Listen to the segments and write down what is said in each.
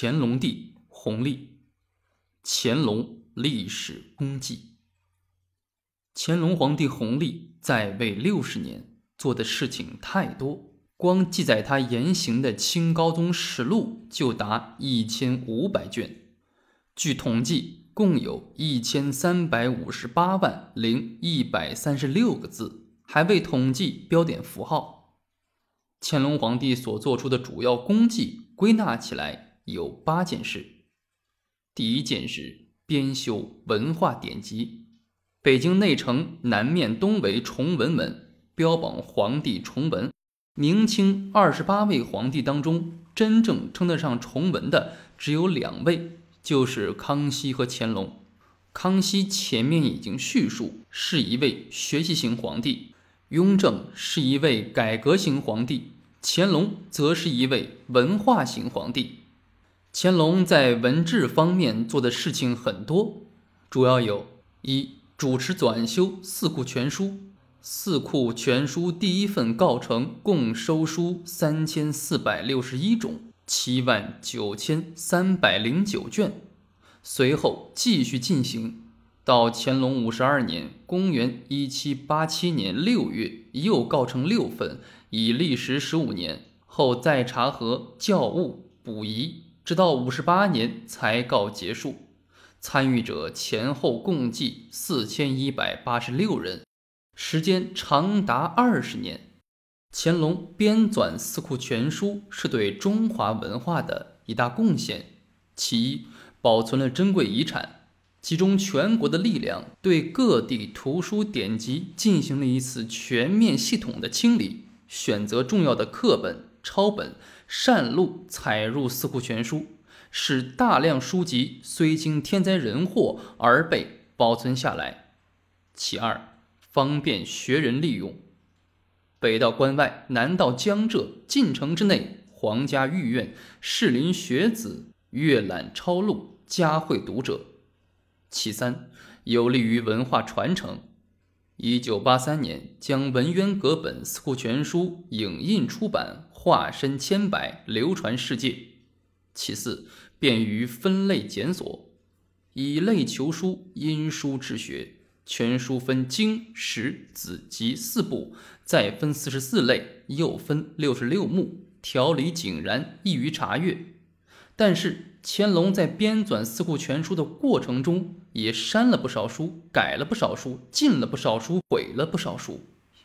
乾隆帝弘历，乾隆历史功绩。乾隆皇帝弘历在位六十年，做的事情太多，光记载他言行的《清高宗实录》就达一千五百卷。据统计，共有一千三百五十八万零一百三十六个字，还未统计标点符号。乾隆皇帝所做出的主要功绩，归纳起来有八件事。第一件事，编修文化典籍。北京内城南面东为崇文门，标榜皇帝崇文。明清二十八位皇帝当中，真正称得上崇文的只有两位，就是康熙和乾隆。康熙前面已经叙述，是一位学习型皇帝。雍正是一位改革型皇帝，乾隆则是一位文化型皇帝。乾隆在文治方面做的事情很多，主要有：一、主持纂修《四库全书》，《四库全书》第一份告成，共收书三千四百六十一种，七万九千三百零九卷。随后继续进行。到乾隆五十二年（公元一七八七年六月），又告成六份，已历时十五年。后再查核校误补遗，直到五十八年才告结束。参与者前后共计四千一百八十六人，时间长达二十年。乾隆编纂《四库全书》是对中华文化的一大贡献。其一，保存了珍贵遗产。集中全国的力量，对各地图书典籍进行了一次全面系统的清理，选择重要的课本、抄本、善录采入《四库全书》，使大量书籍虽经天灾人祸而被保存下来。其二，方便学人利用，北到关外，南到江浙，晋城之内，皇家御苑、士林学子阅览抄录，嘉惠读者。其三，有利于文化传承。一九八三年，将文渊阁本《四库全书》影印出版，化身千百，流传世界。其次，便于分类检索，以类求书，因书治学。全书分经、史、子集四部，再分四十四类，又分六十六目，条理井然，易于查阅。但是乾隆在编纂《四库全书》的过程中，也删了不少书，改了不少书，进了不少书，毁了不少书。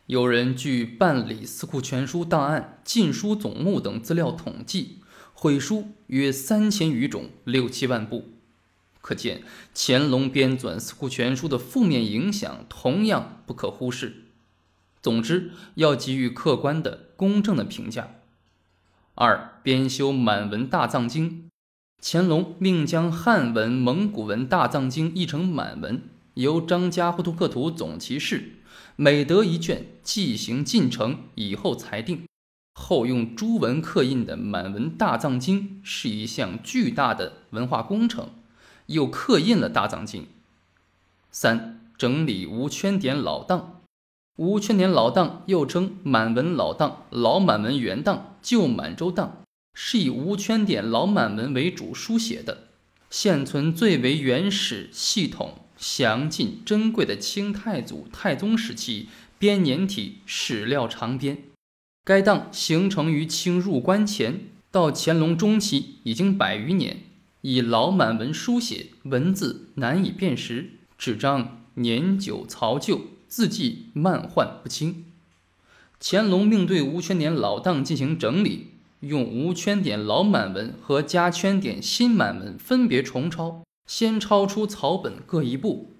有人据办理《四库全书》档案、禁书总目等资料统计，毁书约三千余种，六七万部。可见乾隆编纂《四库全书》的负面影响同样不可忽视。总之，要给予客观的、公正的评价。二编修满文大藏经，乾隆命将汉文、蒙古文大藏经译成满文，由张家糊涂克图总其事，每得一卷，即行进程，以后裁定。后用朱文刻印的满文大藏经是一项巨大的文化工程，又刻印了大藏经。三整理无圈点老档。无圈点老档又称满文老档、老满文原档、旧满洲档，是以无圈点老满文为主书写的，现存最为原始、系统、详尽、珍贵的清太祖、太宗时期编年体史料长编。该档形成于清入关前，到乾隆中期已经百余年，以老满文书写，文字难以辨识，纸张年久曹旧。字迹漫幻不清，乾隆命对无圈点老档进行整理，用无圈点老满文和加圈点新满文分别重抄，先抄出草本各一部，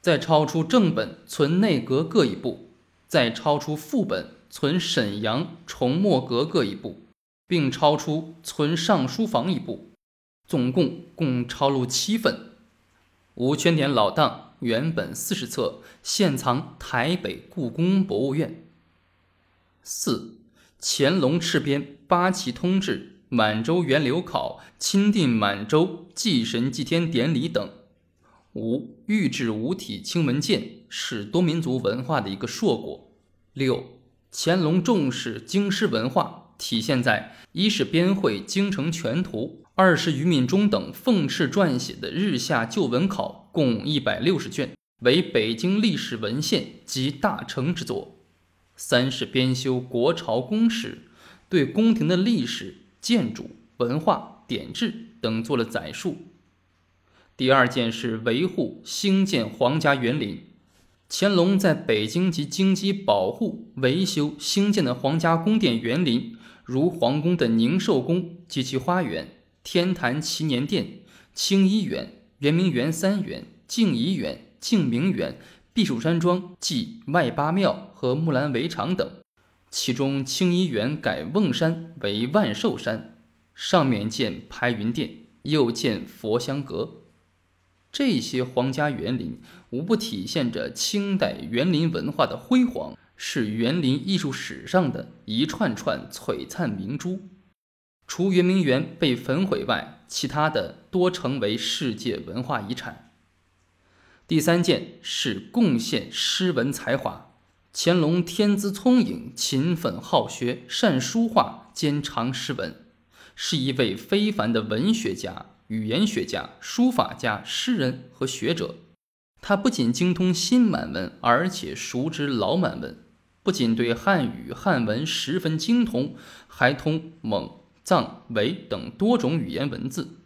再抄出正本存内阁各一部，再抄出副本存沈阳重墨阁各一部，并抄出存尚书房一部，总共共抄录七份无圈点老档。原本四十册，现藏台北故宫博物院。四，乾隆敕编《八旗通志》《满洲源流考》《钦定满洲祭神祭天典礼》等。五，御制五体清文件，是多民族文化的一个硕果。六，乾隆重视京师文化，体现在一是编绘《京城全图》，二是于敏中等奉敕撰写的《日下旧文考》，共一百六十卷，为北京历史文献及大成之作；三是编修《国朝宫史》，对宫廷的历史、建筑、文化、典制等做了载述。第二件是维护兴建皇家园林。乾隆在北京及京畿保护、维修、兴建的皇家宫殿园林，如皇宫的宁寿宫及其花园、天坛祈年殿、清漪园、圆明园三园、静怡园、静明园、避暑山庄即外八庙和木兰围场等。其中清漪园改瓮山为万寿山，上面建排云殿，又建佛香阁。这些皇家园林无不体现着清代园林文化的辉煌，是园林艺术史上的一串串璀璨明珠。除圆明园被焚毁外，其他的多成为世界文化遗产。第三件是贡献诗文才华。乾隆天资聪颖，勤奋好学，善书画，兼长诗文，是一位非凡的文学家。语言学家、书法家、诗人和学者，他不仅精通新满文，而且熟知老满文。不仅对汉语汉文十分精通，还通蒙、藏、维等多种语言文字。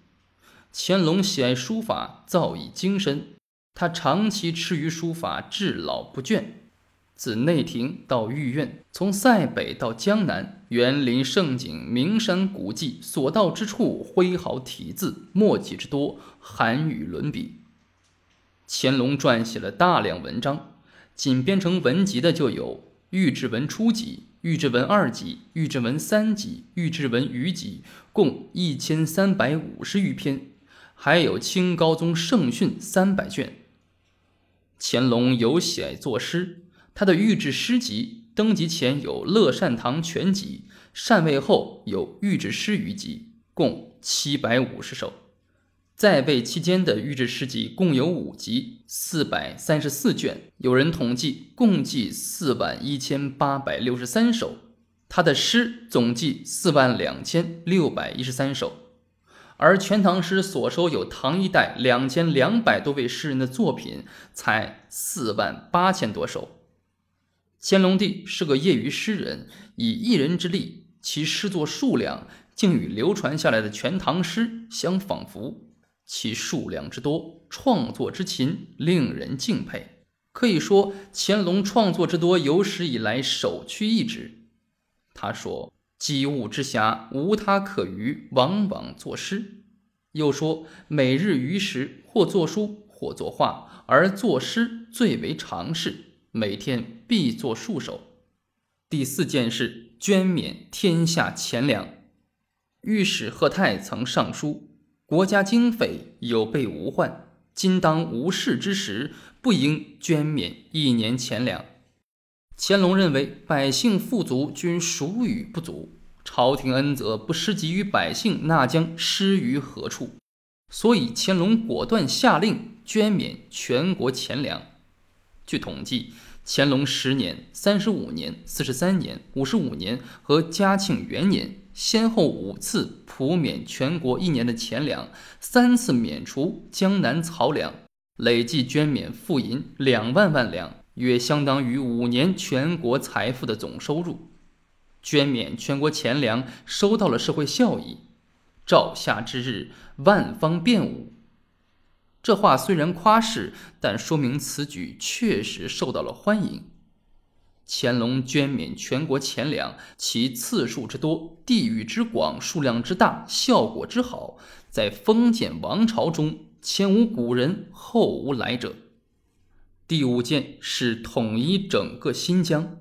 乾隆喜爱书法，造诣精深，他长期痴于书法，至老不倦。自内廷到御苑，从塞北到江南，园林胜景、名山古迹，所到之处挥毫体字，墨迹之多，含语伦比。乾隆撰写了大量文章，仅编成文集的就有《御制文初集》《御制文二集》《御制文三集》《御制文余集》，共一千三百五十余篇，还有《清高宗圣训》三百卷。乾隆有喜爱作诗。他的御制诗集登基前有《乐善堂全集》，禅位后有御制诗余集，共七百五十首。在位期间的御制诗集共有五集，四百三十四卷。有人统计，共计四万一千八百六十三首。他的诗总计四万两千六百一十三首，而《全唐诗》所收有唐一代两千两百多位诗人的作品，才四万八千多首。乾隆帝是个业余诗人，以一人之力，其诗作数量竟与流传下来的《全唐诗》相仿佛。其数量之多，创作之勤，令人敬佩。可以说，乾隆创作之多有史以来首屈一指。他说：“机务之暇，无他可余，往往作诗。”又说：“每日余时，或作书，或作画，而作诗最为常事。”每天必作戍守。第四件事，捐免天下钱粮。御史贺泰曾上书：国家经费有备无患，今当无事之时，不应捐免一年钱粮。乾隆认为百姓富足均属予不足，朝廷恩泽不施给于百姓，那将施于何处？所以乾隆果断下令捐免全国钱粮。据统计。乾隆十年、三十五年、四十三年、五十五年和嘉庆元年，先后五次普免全国一年的钱粮，三次免除江南漕粮，累计捐免富银两万万两，约相当于五年全国财富的总收入。捐免全国钱粮，收到了社会效益。照夏之日，万方便武。这话虽然夸饰，但说明此举确实受到了欢迎。乾隆捐免全国钱粮，其次数之多、地域之广、数量之大、效果之好，在封建王朝中前无古人，后无来者。第五件是统一整个新疆，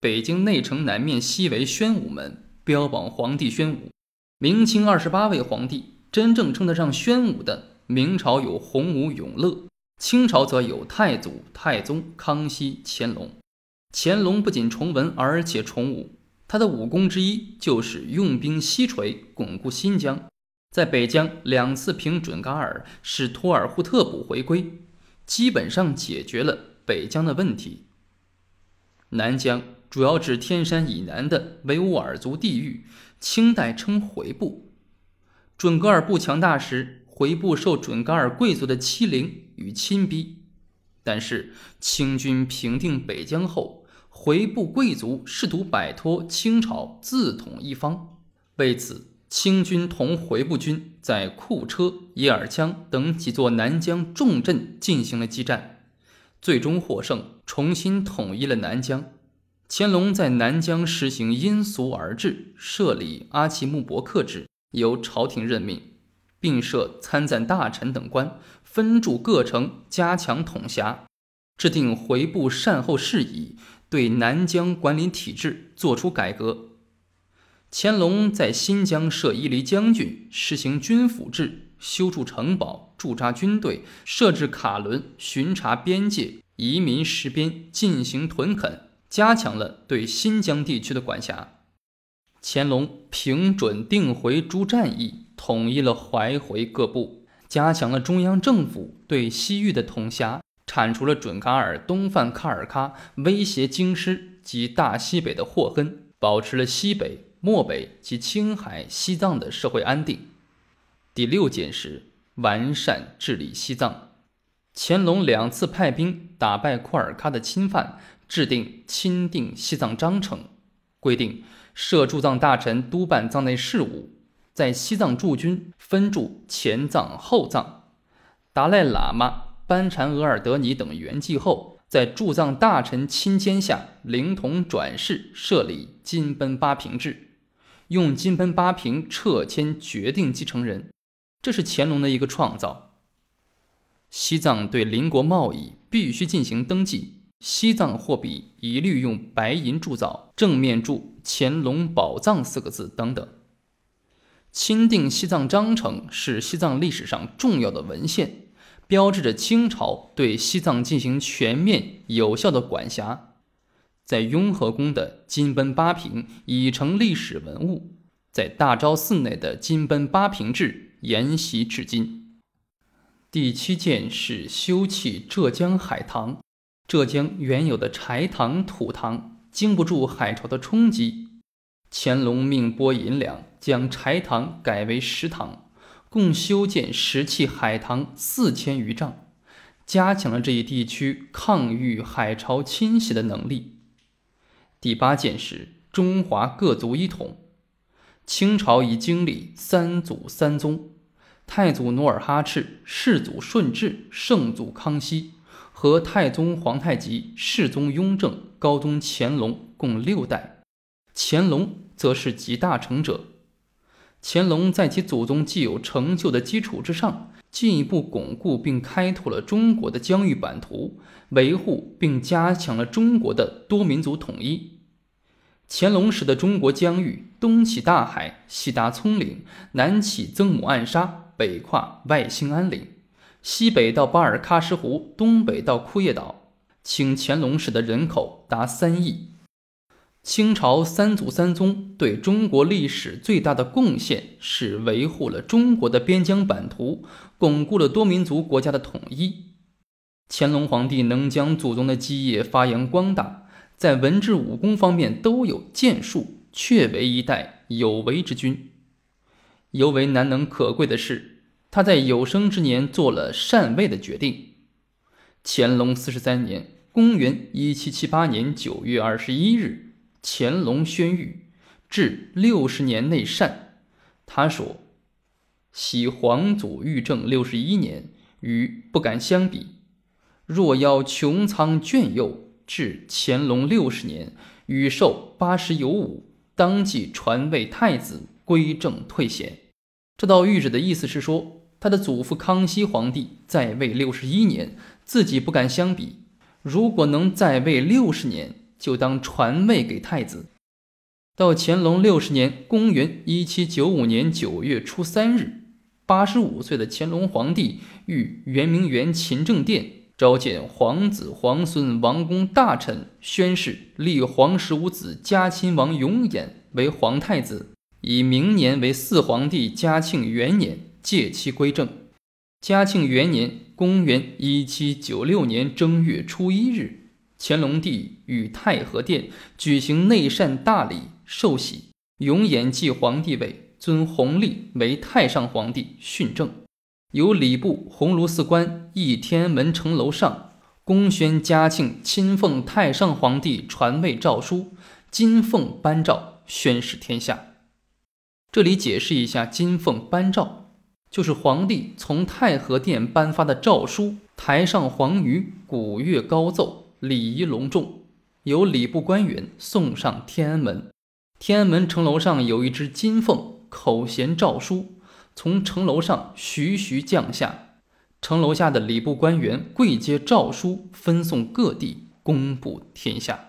北京内城南面西为宣武门，标榜皇帝宣武。明清二十八位皇帝，真正称得上宣武的。明朝有洪武、永乐，清朝则有太祖、太宗、康熙、乾隆。乾隆不仅崇文，而且崇武。他的武功之一就是用兵西陲，巩固新疆。在北疆两次平准噶尔，使托尔扈特部回归，基本上解决了北疆的问题。南疆主要指天山以南的维吾尔族地域，清代称回部。准噶尔部强大时，回部受准噶尔贵族的欺凌与侵逼，但是清军平定北疆后，回部贵族试图摆脱清朝，自统一方。为此，清军同回部军在库车、叶尔羌等几座南疆重镇进行了激战，最终获胜，重新统一了南疆。乾隆在南疆实行因俗而治，设立阿奇木伯克制，由朝廷任命，并设参赞大臣等官，分驻各城，加强统辖，制定回部善后事宜，对南疆管理体制作出改革。乾隆在新疆设伊犁将军，实行军府制，修筑城堡，驻扎军队，设置卡伦巡查边界，移民实边，进行屯垦。加强了对新疆地区的管辖。乾隆平准定回诸战役，统一了淮回各部，加强了中央政府对西域的统辖，铲除了准噶尔东犯喀尔喀，威胁京师及大西北的祸根，保持了西北、漠北及青海、西藏的社会安定。第六件事，完善治理西藏。乾隆两次派兵打败库尔喀的侵犯。制定《钦定西藏章程》，规定设驻藏大臣督办藏内事务，在西藏驻军分驻前藏、后藏。达赖喇嘛、班禅额尔德尼等圆寂后，在驻藏大臣亲签下，灵童转世设立金奔八平制，用金奔八平撤迁决定继承人。这是乾隆的一个创造。西藏对邻国贸易必须进行登记。西藏货币一律用白银铸造，正面铸“乾隆宝藏”四个字等等。钦定西藏章程是西藏历史上重要的文献，标志着清朝对西藏进行全面有效的管辖。在雍和宫的金奔八平已成历史文物，在大昭寺内的金奔八平制沿袭至今。第七件是修葺浙江海棠。浙江原有的柴塘、土塘经不住海潮的冲击，乾隆命拨银两将柴塘改为石塘，共修建石砌海塘四千余丈，加强了这一地区抗御海潮侵袭的能力。第八件事，中华各族一统。清朝已经历三祖三宗：太祖努尔哈赤、世祖顺治、圣祖康熙。和太宗皇太极、世宗雍正、高宗乾隆共六代，乾隆则是集大成者。乾隆在其祖宗既有成就的基础之上，进一步巩固并开拓了中国的疆域版图，维护并加强了中国的多民族统一。乾隆时的中国疆域，东起大海，西达葱岭，南起曾母暗沙，北跨外兴安岭。西北到巴尔喀什湖，东北到库页岛，清乾隆时的人口达三亿。清朝三祖三宗对中国历史最大的贡献是维护了中国的边疆版图，巩固了多民族国家的统一。乾隆皇帝能将祖宗的基业发扬光大，在文治武功方面都有建树，确为一代有为之君。尤为难能可贵的是。他在有生之年做了禅位的决定。乾隆四十三年（公元一七七八年九月二十一日），乾隆宣谕，至六十年内禅。他说：“昔皇祖御政六十一年，与不敢相比。若要穹苍眷佑，至乾隆六十年，与寿八十有五，当即传位太子，归正退贤。”这道谕旨的意思是说。他的祖父康熙皇帝在位六十一年，自己不敢相比。如果能在位六十年，就当传位给太子。到乾隆六十年（公元一七九五年九月初三日），八十五岁的乾隆皇帝于圆明园勤政殿召见皇子、皇孙、王公大臣，宣誓立皇十五子嘉亲王永琰为皇太子，以明年为四皇帝嘉庆元年。借期归正，嘉庆元年（公元一七九六年）正月初一日，乾隆帝与太和殿举行内膳大礼，受洗，永琰继皇帝位，尊弘历为太上皇帝训政。由礼部鸿胪寺官诣天安门城楼上，公宣嘉庆亲奉太上皇帝传位诏书，金凤颁诏，宣示天下。这里解释一下，金凤颁诏就是皇帝从太和殿颁发的诏书。台上黄鱼，鼓乐高奏。礼仪隆重，由礼部官员送上天安门。天安门城楼上有一只金凤，口衔诏书，从城楼上徐徐降下。城楼下的礼部官员跪接诏书，分送各地，公布天下。